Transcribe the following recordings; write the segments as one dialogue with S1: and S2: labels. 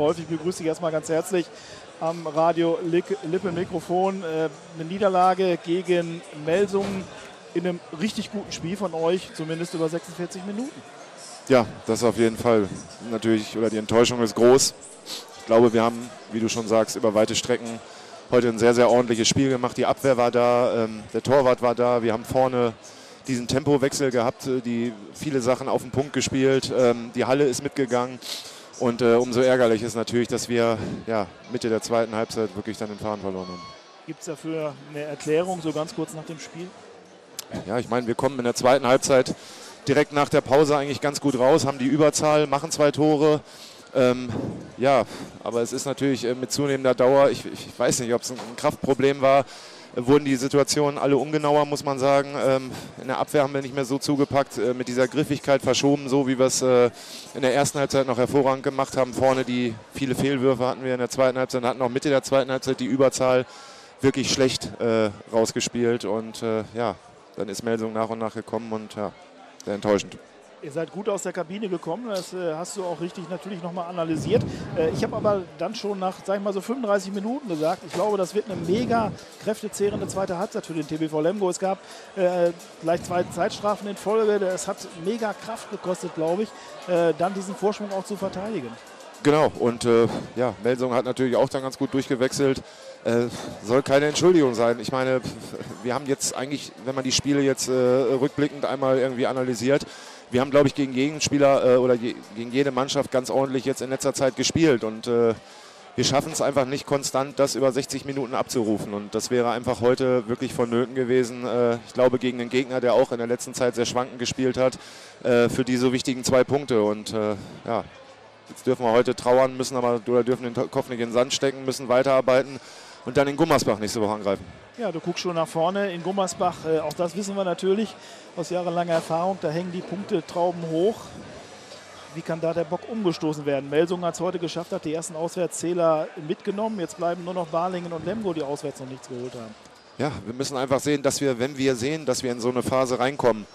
S1: Häufig begrüße ich erstmal ganz herzlich am Radio Lippe Mikrofon. Äh, eine Niederlage gegen Melsungen in einem richtig guten Spiel von euch, zumindest über 46 Minuten.
S2: Ja, das auf jeden Fall. Natürlich, oder die Enttäuschung ist groß. Ich glaube, wir haben, wie du schon sagst, über weite Strecken heute ein sehr, sehr ordentliches Spiel gemacht. Die Abwehr war da, ähm, der Torwart war da. Wir haben vorne diesen Tempowechsel gehabt, äh, die viele Sachen auf den Punkt gespielt. Ähm, die Halle ist mitgegangen. Und äh, umso ärgerlich ist natürlich, dass wir ja, Mitte der zweiten Halbzeit wirklich dann den Faden verloren haben.
S1: Gibt es dafür eine Erklärung, so ganz kurz nach dem Spiel?
S2: Ja, ich meine, wir kommen in der zweiten Halbzeit direkt nach der Pause eigentlich ganz gut raus, haben die Überzahl, machen zwei Tore. Ähm, ja, aber es ist natürlich äh, mit zunehmender Dauer, ich, ich weiß nicht, ob es ein Kraftproblem war, wurden die Situationen alle ungenauer, muss man sagen. Ähm, in der Abwehr haben wir nicht mehr so zugepackt, äh, mit dieser Griffigkeit verschoben, so wie wir es äh, in der ersten Halbzeit noch hervorragend gemacht haben. Vorne die viele Fehlwürfe hatten wir in der zweiten Halbzeit, hatten auch Mitte der zweiten Halbzeit die Überzahl wirklich schlecht äh, rausgespielt und ja, dann ist Melsung nach und nach gekommen und ja, sehr enttäuschend.
S1: Ihr seid gut aus der Kabine gekommen, das äh, hast du auch richtig natürlich nochmal analysiert. Äh, ich habe aber dann schon nach, sag ich mal, so 35 Minuten gesagt, ich glaube, das wird eine mega kräftezehrende zweite Halbzeit für den TBV Lemgo. Es gab äh, gleich zwei Zeitstrafen in Folge, es hat mega Kraft gekostet, glaube ich, äh, dann diesen Vorsprung auch zu verteidigen.
S2: Genau, und äh, ja, Melsung hat natürlich auch dann ganz gut durchgewechselt. Äh, soll keine Entschuldigung sein. Ich meine, wir haben jetzt eigentlich, wenn man die Spiele jetzt rückblickend einmal irgendwie analysiert, wir haben, glaube ich, gegen Gegenspieler äh, oder je, gegen jede Mannschaft ganz ordentlich jetzt in letzter Zeit gespielt und äh, wir schaffen es einfach nicht konstant, das über 60 Minuten abzurufen. Und das wäre einfach heute wirklich vonnöten gewesen. Äh, ich glaube, gegen einen Gegner, der auch in der letzten Zeit sehr schwankend gespielt hat, äh, für die so wichtigen zwei Punkte. Und äh, ja, jetzt dürfen wir heute trauern, müssen aber oder dürfen den Kopf nicht in den Sand stecken, müssen weiterarbeiten und dann in Gummersbach nächste Woche angreifen.
S1: Ja, du guckst schon nach vorne in Gummersbach. Äh, auch das wissen wir natürlich aus jahrelanger Erfahrung. Da hängen die Punkte Trauben hoch. Wie kann da der Bock umgestoßen werden? Melsung hat es heute geschafft, hat die ersten Auswärtszähler mitgenommen. Jetzt bleiben nur noch Balingen und Lemgo, die auswärts noch nichts geholt haben.
S2: Ja, wir müssen einfach sehen, dass wir, wenn wir sehen, dass wir in so eine Phase reinkommen,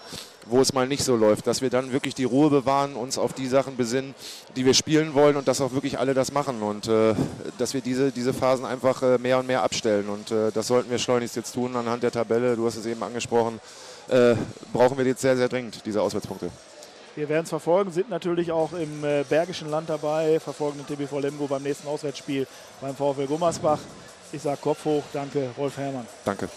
S2: wo es mal nicht so läuft, dass wir dann wirklich die Ruhe bewahren, uns auf die Sachen besinnen, die wir spielen wollen und dass auch wirklich alle das machen und äh, dass wir diese, diese Phasen einfach äh, mehr und mehr abstellen und äh, das sollten wir schleunigst jetzt tun anhand der Tabelle, du hast es eben angesprochen, äh, brauchen wir jetzt sehr, sehr dringend diese Auswärtspunkte.
S1: Wir werden es verfolgen, sind natürlich auch im äh, Bergischen Land dabei, verfolgen den TBV Lemgo beim nächsten Auswärtsspiel beim VfL Gummersbach. Ich sage Kopf hoch, danke, Rolf Herrmann.
S2: Danke.